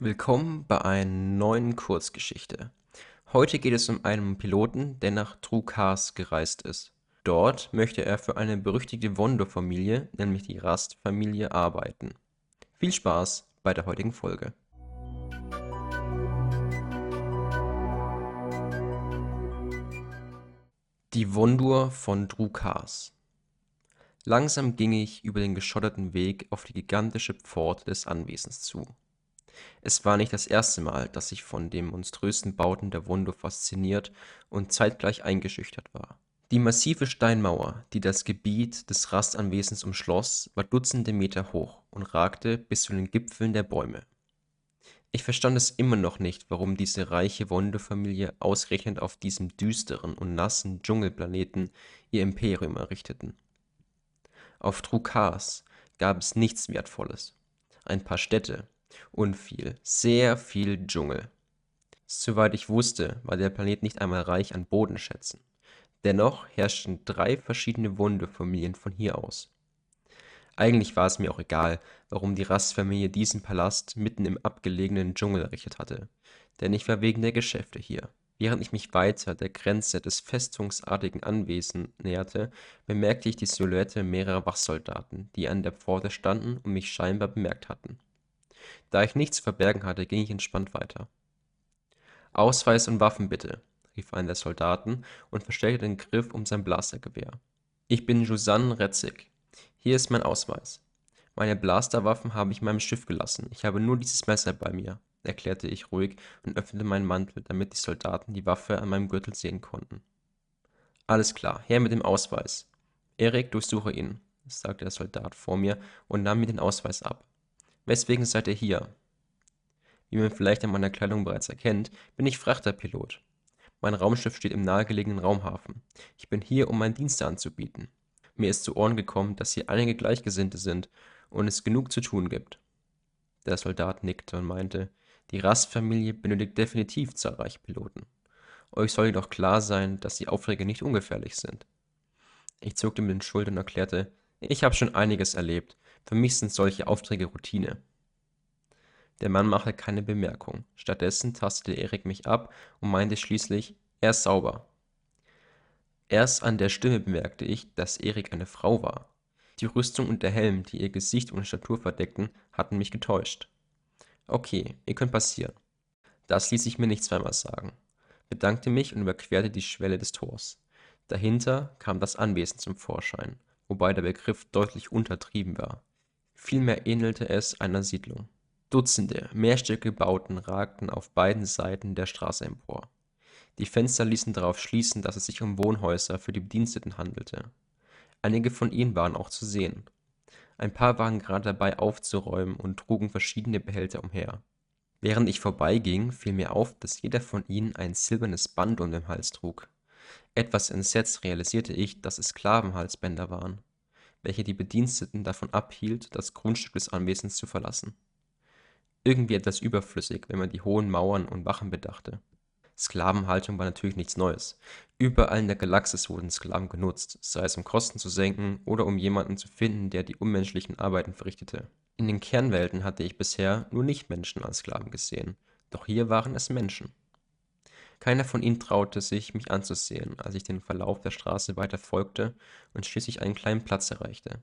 Willkommen bei einer neuen Kurzgeschichte. Heute geht es um einen Piloten, der nach True-Cars gereist ist. Dort möchte er für eine berüchtigte Wondo-Familie, nämlich die Rast-Familie, arbeiten. Viel Spaß bei der heutigen Folge. Die Wondur von Drukars Langsam ging ich über den geschotterten Weg auf die gigantische Pforte des Anwesens zu. Es war nicht das erste Mal, dass ich von den monströsen Bauten der Wunde fasziniert und zeitgleich eingeschüchtert war. Die massive Steinmauer, die das Gebiet des Rastanwesens umschloss, war dutzende Meter hoch und ragte bis zu den Gipfeln der Bäume. Ich verstand es immer noch nicht, warum diese reiche Wonde-Familie ausgerechnet auf diesem düsteren und nassen Dschungelplaneten ihr Imperium errichteten. Auf Trukars gab es nichts Wertvolles. Ein paar Städte und viel, sehr viel Dschungel. Soweit ich wusste, war der Planet nicht einmal reich an Bodenschätzen. Dennoch herrschten drei verschiedene Wundefamilien von hier aus. Eigentlich war es mir auch egal, warum die Rastfamilie diesen Palast mitten im abgelegenen Dschungel errichtet hatte, denn ich war wegen der Geschäfte hier. Während ich mich weiter der Grenze des festungsartigen Anwesens näherte, bemerkte ich die Silhouette mehrerer Wachsoldaten, die an der Pforte standen und mich scheinbar bemerkt hatten. Da ich nichts zu verbergen hatte, ging ich entspannt weiter. Ausweis und Waffen bitte, rief einer der Soldaten und verstellte den Griff um sein Blastergewehr. Ich bin Jusan Retzig. Hier ist mein Ausweis. Meine Blasterwaffen habe ich in meinem Schiff gelassen. Ich habe nur dieses Messer bei mir erklärte ich ruhig und öffnete meinen Mantel, damit die Soldaten die Waffe an meinem Gürtel sehen konnten. Alles klar, her mit dem Ausweis. Erik, durchsuche ihn, sagte der Soldat vor mir und nahm mir den Ausweis ab. Weswegen seid ihr hier? Wie man vielleicht an meiner Kleidung bereits erkennt, bin ich Frachterpilot. Mein Raumschiff steht im nahegelegenen Raumhafen. Ich bin hier, um meinen Dienst anzubieten. Mir ist zu Ohren gekommen, dass hier einige Gleichgesinnte sind und es genug zu tun gibt. Der Soldat nickte und meinte, die Rastfamilie benötigt definitiv zahlreiche Piloten. Euch soll jedoch klar sein, dass die Aufträge nicht ungefährlich sind. Ich zuckte mit den Schultern und erklärte, ich habe schon einiges erlebt. Für mich sind solche Aufträge Routine. Der Mann machte keine Bemerkung. Stattdessen tastete Erik mich ab und meinte schließlich, er ist sauber. Erst an der Stimme bemerkte ich, dass Erik eine Frau war. Die Rüstung und der Helm, die ihr Gesicht und Statur verdeckten, hatten mich getäuscht. Okay, ihr könnt passieren. Das ließ ich mir nicht zweimal sagen, bedankte mich und überquerte die Schwelle des Tors. Dahinter kam das Anwesen zum Vorschein, wobei der Begriff deutlich untertrieben war. Vielmehr ähnelte es einer Siedlung. Dutzende mehrstöckige Bauten ragten auf beiden Seiten der Straße empor. Die Fenster ließen darauf schließen, dass es sich um Wohnhäuser für die Bediensteten handelte. Einige von ihnen waren auch zu sehen, ein paar waren gerade dabei aufzuräumen und trugen verschiedene Behälter umher. Während ich vorbeiging, fiel mir auf, dass jeder von ihnen ein silbernes Band um den Hals trug. Etwas entsetzt realisierte ich, dass es Sklavenhalsbänder waren, welche die Bediensteten davon abhielt, das Grundstück des Anwesens zu verlassen. Irgendwie etwas überflüssig, wenn man die hohen Mauern und Wachen bedachte. Sklavenhaltung war natürlich nichts Neues. Überall in der Galaxis wurden Sklaven genutzt, sei es um Kosten zu senken oder um jemanden zu finden, der die unmenschlichen Arbeiten verrichtete. In den Kernwelten hatte ich bisher nur Nichtmenschen als Sklaven gesehen, doch hier waren es Menschen. Keiner von ihnen traute sich, mich anzusehen, als ich den Verlauf der Straße weiter folgte und schließlich einen kleinen Platz erreichte.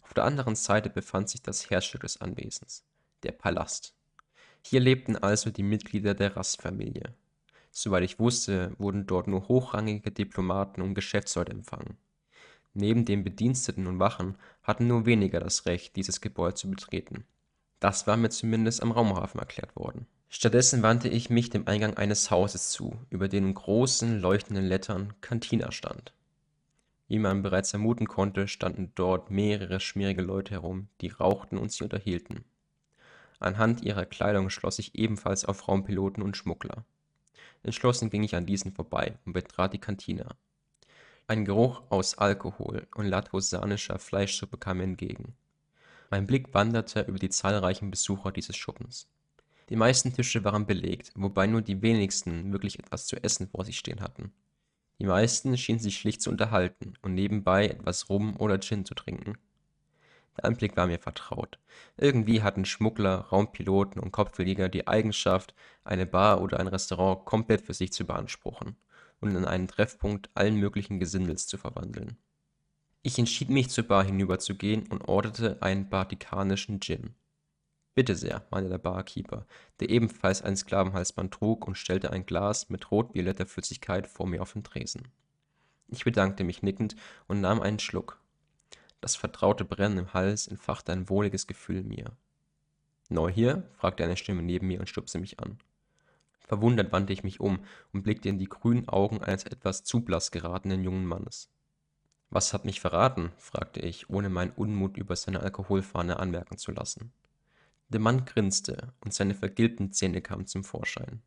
Auf der anderen Seite befand sich das Herzstück des Anwesens, der Palast. Hier lebten also die Mitglieder der Rastfamilie. Soweit ich wusste, wurden dort nur hochrangige Diplomaten und Geschäftsleute empfangen. Neben den Bediensteten und Wachen hatten nur weniger das Recht, dieses Gebäude zu betreten. Das war mir zumindest am Raumhafen erklärt worden. Stattdessen wandte ich mich dem Eingang eines Hauses zu, über dem in großen, leuchtenden Lettern Cantina stand. Wie man bereits vermuten konnte, standen dort mehrere schmierige Leute herum, die rauchten und sich unterhielten. Anhand ihrer Kleidung schloss ich ebenfalls auf Raumpiloten und Schmuggler. Entschlossen ging ich an diesen vorbei und betrat die Kantine. Ein Geruch aus Alkohol und latosanischer Fleischsuppe kam mir entgegen. Mein Blick wanderte über die zahlreichen Besucher dieses Schuppens. Die meisten Tische waren belegt, wobei nur die wenigsten wirklich etwas zu essen vor sich stehen hatten. Die meisten schienen sich schlicht zu unterhalten und nebenbei etwas Rum oder Gin zu trinken. Der Anblick war mir vertraut. Irgendwie hatten Schmuggler, Raumpiloten und Kopfgeldjäger die Eigenschaft, eine Bar oder ein Restaurant komplett für sich zu beanspruchen und in einen Treffpunkt allen möglichen Gesindels zu verwandeln. Ich entschied mich, zur Bar hinüberzugehen und orderte einen bartikanischen Gin. Bitte sehr, meinte der Barkeeper, der ebenfalls ein Sklavenhalsband trug und stellte ein Glas mit rot-violetter Flüssigkeit vor mir auf den Tresen. Ich bedankte mich nickend und nahm einen Schluck. Das vertraute Brennen im Hals entfachte ein wohliges Gefühl in mir. Neu hier? fragte eine Stimme neben mir und stupste mich an. Verwundert wandte ich mich um und blickte in die grünen Augen eines etwas zu blass geratenen jungen Mannes. Was hat mich verraten? fragte ich, ohne meinen Unmut über seine Alkoholfahne anmerken zu lassen. Der Mann grinste und seine vergilbten Zähne kamen zum Vorschein.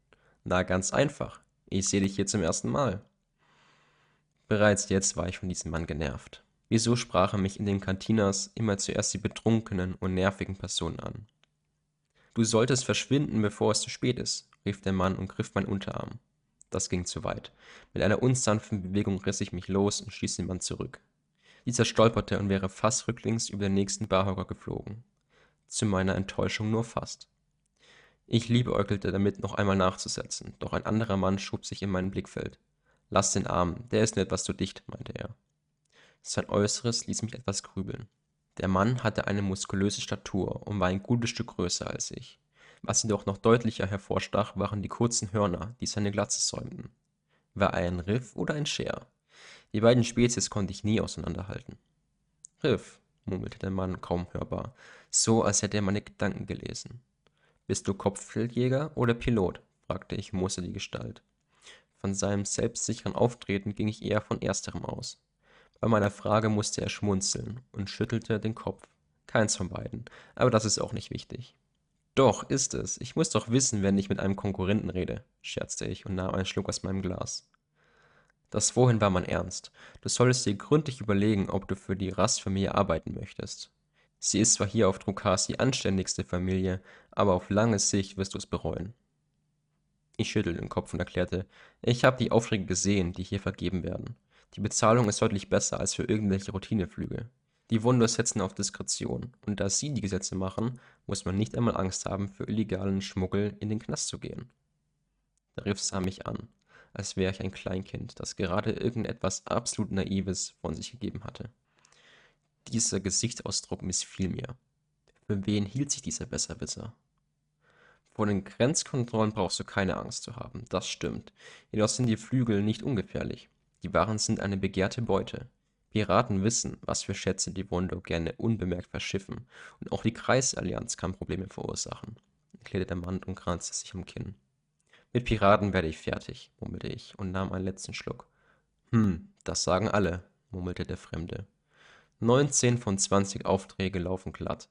Na, ganz einfach. Ich sehe dich hier zum ersten Mal. Bereits jetzt war ich von diesem Mann genervt. Wieso sprachen mich in den Kantinas immer zuerst die betrunkenen und nervigen Personen an? Du solltest verschwinden, bevor es zu spät ist, rief der Mann und griff mein Unterarm. Das ging zu weit. Mit einer unsanften Bewegung riss ich mich los und stieß den Mann zurück. Dieser stolperte und wäre fast rücklings über den nächsten Barhocker geflogen. Zu meiner Enttäuschung nur fast. Ich liebäugelte damit, noch einmal nachzusetzen, doch ein anderer Mann schob sich in mein Blickfeld. Lass den Arm, der ist nur etwas zu dicht, meinte er. Sein Äußeres ließ mich etwas grübeln. Der Mann hatte eine muskulöse Statur und war ein gutes Stück größer als ich. Was jedoch noch deutlicher hervorstach, waren die kurzen Hörner, die seine Glatze säumten. War er ein Riff oder ein Scher? Die beiden Spezies konnte ich nie auseinanderhalten. Riff, murmelte der Mann kaum hörbar, so als hätte er meine Gedanken gelesen. Bist du Kopfgeldjäger oder Pilot? fragte ich Moser die Gestalt. Von seinem selbstsicheren Auftreten ging ich eher von ersterem aus. Bei meiner Frage musste er schmunzeln und schüttelte den Kopf. Keins von beiden, aber das ist auch nicht wichtig. Doch, ist es. Ich muss doch wissen, wenn ich mit einem Konkurrenten rede, scherzte ich und nahm einen Schluck aus meinem Glas. Das vorhin war mein Ernst. Du solltest dir gründlich überlegen, ob du für die Rastfamilie arbeiten möchtest. Sie ist zwar hier auf Drukas die anständigste Familie, aber auf lange Sicht wirst du es bereuen. Ich schüttelte den Kopf und erklärte, ich habe die Aufträge gesehen, die hier vergeben werden. Die Bezahlung ist deutlich besser als für irgendwelche Routineflüge. Die Wundos setzen auf Diskretion, und da sie die Gesetze machen, muss man nicht einmal Angst haben, für illegalen Schmuggel in den Knast zu gehen. Der Riff sah mich an, als wäre ich ein Kleinkind, das gerade irgendetwas absolut Naives von sich gegeben hatte. Dieser Gesichtsausdruck missfiel mir. Für wen hielt sich dieser Besserwisser? Vor den Grenzkontrollen brauchst du keine Angst zu haben, das stimmt. Jedoch sind die Flügel nicht ungefährlich. Die Waren sind eine begehrte Beute. Piraten wissen, was für Schätze die Wondo gerne unbemerkt verschiffen, und auch die Kreisallianz kann Probleme verursachen, erklärte der Mann und kranzte sich am Kinn. Mit Piraten werde ich fertig, murmelte ich und nahm einen letzten Schluck. Hm, das sagen alle, murmelte der Fremde. Neunzehn von zwanzig Aufträge laufen glatt.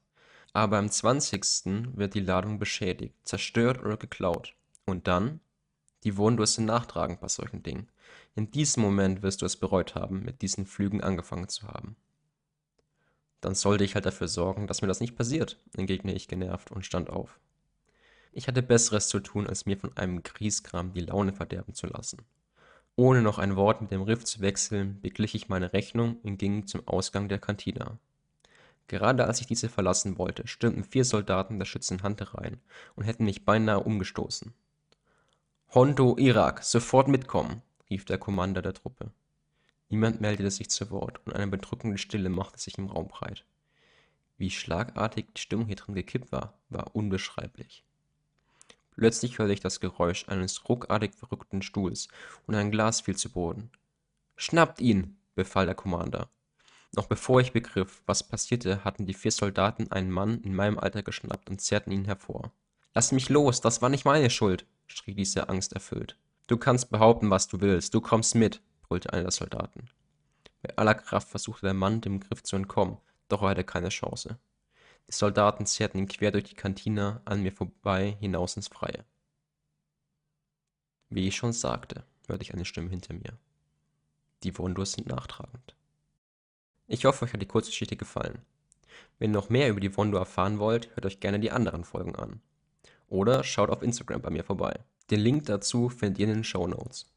Aber am zwanzigsten wird die Ladung beschädigt, zerstört oder geklaut. Und dann? Die Wondos sind nachtragend bei solchen Dingen. In diesem Moment wirst du es bereut haben, mit diesen Flügen angefangen zu haben. Dann sollte ich halt dafür sorgen, dass mir das nicht passiert, entgegne ich genervt und stand auf. Ich hatte Besseres zu tun, als mir von einem Grieskram die Laune verderben zu lassen. Ohne noch ein Wort mit dem Riff zu wechseln, beglich ich meine Rechnung und ging zum Ausgang der Kantina. Gerade als ich diese verlassen wollte, stürmten vier Soldaten der Schützenhand rein und hätten mich beinahe umgestoßen. Hondo Irak, sofort mitkommen, rief der Commander der Truppe. Niemand meldete sich zu Wort und eine bedrückende Stille machte sich im Raum breit. Wie schlagartig die Stimmung hier drin gekippt war, war unbeschreiblich. Plötzlich hörte ich das Geräusch eines ruckartig verrückten Stuhls und ein Glas fiel zu Boden. Schnappt ihn, befahl der Commander. Noch bevor ich begriff, was passierte, hatten die vier Soldaten einen Mann in meinem Alter geschnappt und zerrten ihn hervor. Lass mich los, das war nicht meine Schuld, schrie dieser angsterfüllt. Du kannst behaupten, was du willst, du kommst mit, brüllte einer der Soldaten. Mit aller Kraft versuchte der Mann, dem Griff zu entkommen, doch er hatte keine Chance. Die Soldaten zerrten ihn quer durch die Kantine an mir vorbei hinaus ins Freie. Wie ich schon sagte, hörte ich eine Stimme hinter mir. Die Wundos sind nachtragend. Ich hoffe, euch hat die Kurzgeschichte gefallen. Wenn ihr noch mehr über die Wondo erfahren wollt, hört euch gerne die anderen Folgen an. Oder schaut auf Instagram bei mir vorbei. Den Link dazu findet ihr in den Show Notes.